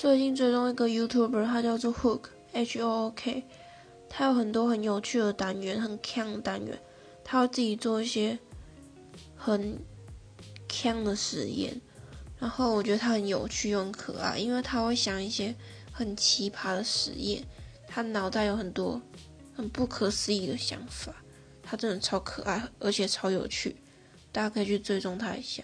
最近追踪一个 youtuber 他叫做 hook h o o k 他有很多很有趣的单元很 can 的单元他会自己做一些很 can 的实验。然后我觉得他很有趣又很可爱因为他会想一些很奇葩的实验他脑袋有很多很不可思议的想法他真的超可爱而且超有趣大家可以去追踪他一下。